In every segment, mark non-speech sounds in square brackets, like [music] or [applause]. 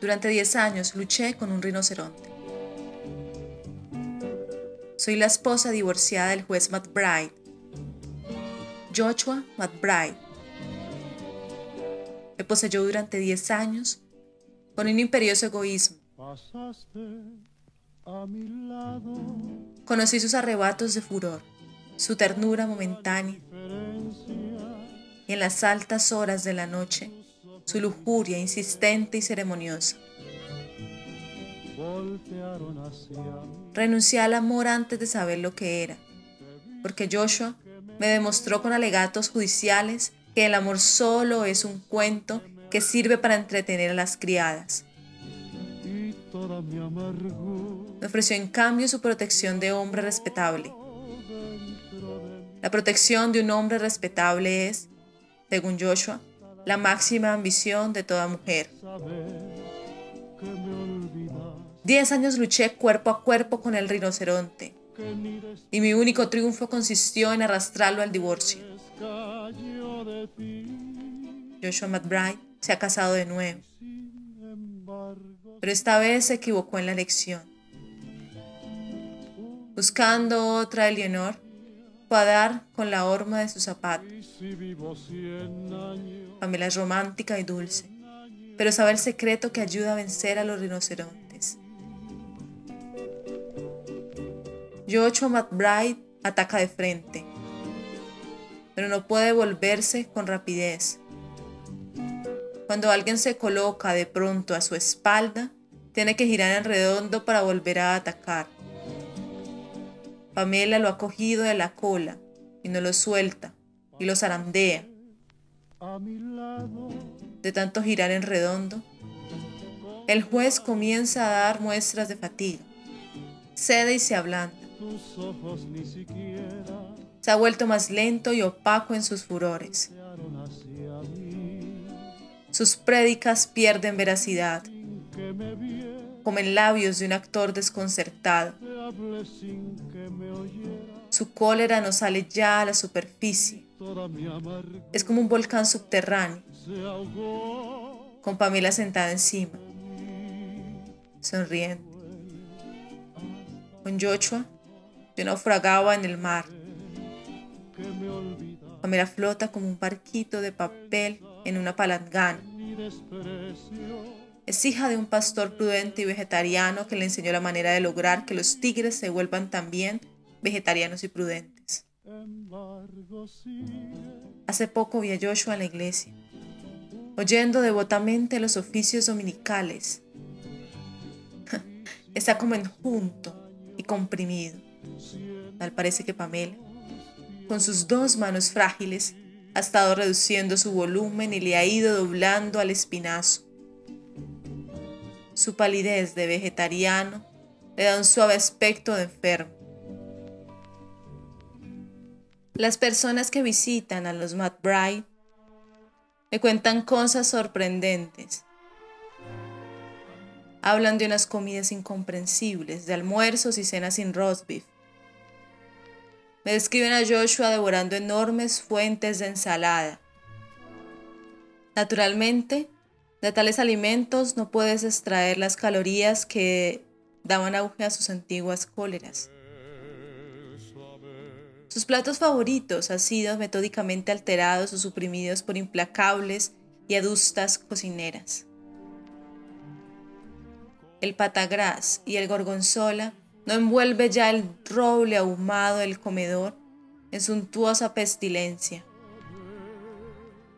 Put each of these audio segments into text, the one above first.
Durante 10 años luché con un rinoceronte. Soy la esposa divorciada del juez McBride. Joshua McBride. Me poseyó durante 10 años con un imperioso egoísmo. Conocí sus arrebatos de furor, su ternura momentánea y en las altas horas de la noche su lujuria insistente y ceremoniosa. Renuncié al amor antes de saber lo que era, porque Joshua me demostró con alegatos judiciales que el amor solo es un cuento que sirve para entretener a las criadas. Me ofreció en cambio su protección de hombre respetable. La protección de un hombre respetable es, según Joshua, la máxima ambición de toda mujer. Diez años luché cuerpo a cuerpo con el rinoceronte y mi único triunfo consistió en arrastrarlo al divorcio. Joshua McBride se ha casado de nuevo, pero esta vez se equivocó en la elección. Buscando otra a dar con la horma de su zapato. Pamela es romántica y dulce, pero sabe el secreto que ayuda a vencer a los rinocerontes. Joshua McBride ataca de frente, pero no puede volverse con rapidez. Cuando alguien se coloca de pronto a su espalda, tiene que girar en redondo para volver a atacar. Pamela lo ha cogido de la cola y no lo suelta y lo zarandea. De tanto girar en redondo, el juez comienza a dar muestras de fatiga. Cede y se ablanda. Se ha vuelto más lento y opaco en sus furores. Sus prédicas pierden veracidad, como en labios de un actor desconcertado. Su cólera no sale ya a la superficie. Es como un volcán subterráneo, con Pamela sentada encima, sonriendo. Con Joshua yo naufragaba en el mar. Pamela flota como un barquito de papel en una palangana. Es hija de un pastor prudente y vegetariano que le enseñó la manera de lograr que los tigres se vuelvan también vegetarianos y prudentes. Hace poco vi a Joshua en la iglesia, oyendo devotamente los oficios dominicales. [laughs] Está como enjunto y comprimido. Tal parece que Pamela, con sus dos manos frágiles, ha estado reduciendo su volumen y le ha ido doblando al espinazo. Su palidez de vegetariano le da un suave aspecto de enfermo. Las personas que visitan a los McBride me cuentan cosas sorprendentes. Hablan de unas comidas incomprensibles, de almuerzos y cenas sin roast beef. Me describen a Joshua devorando enormes fuentes de ensalada. Naturalmente, de tales alimentos no puedes extraer las calorías que daban auge a sus antiguas cóleras. Sus platos favoritos han sido metódicamente alterados o suprimidos por implacables y adustas cocineras. El patagras y el gorgonzola no envuelve ya el roble ahumado del comedor en suntuosa pestilencia.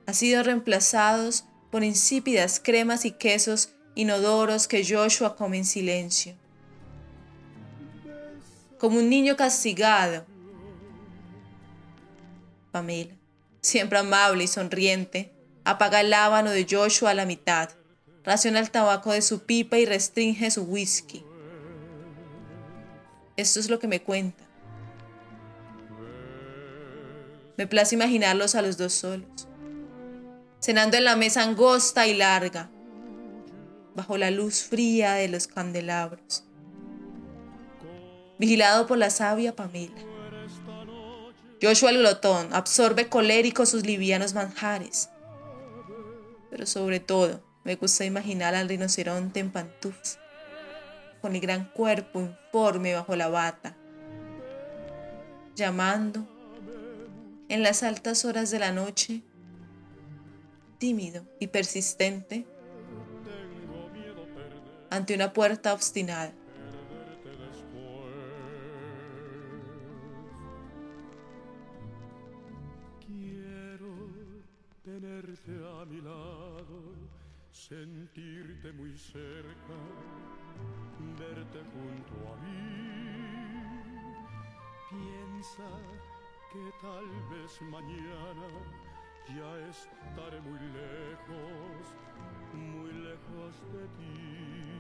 Han sido reemplazados por insípidas cremas y quesos inodoros que Joshua come en silencio. Como un niño castigado, Pamela, siempre amable y sonriente, apaga el lábano de Joshua a la mitad, raciona el tabaco de su pipa y restringe su whisky. Esto es lo que me cuenta. Me place imaginarlos a los dos solos, cenando en la mesa angosta y larga, bajo la luz fría de los candelabros, vigilado por la sabia Pamela. Joshua el glotón absorbe colérico sus livianos manjares, pero sobre todo Me gusta imaginar al rinoceronte en pantufs, con el gran cuerpo informe bajo la bata, llamando en las altas horas de la noche, tímido y persistente, ante una puerta obstinada. Tenerte a mi lado, sentirte muy cerca, verte junto a mí. Piensa que tal vez mañana ya estaré muy lejos, muy lejos de ti.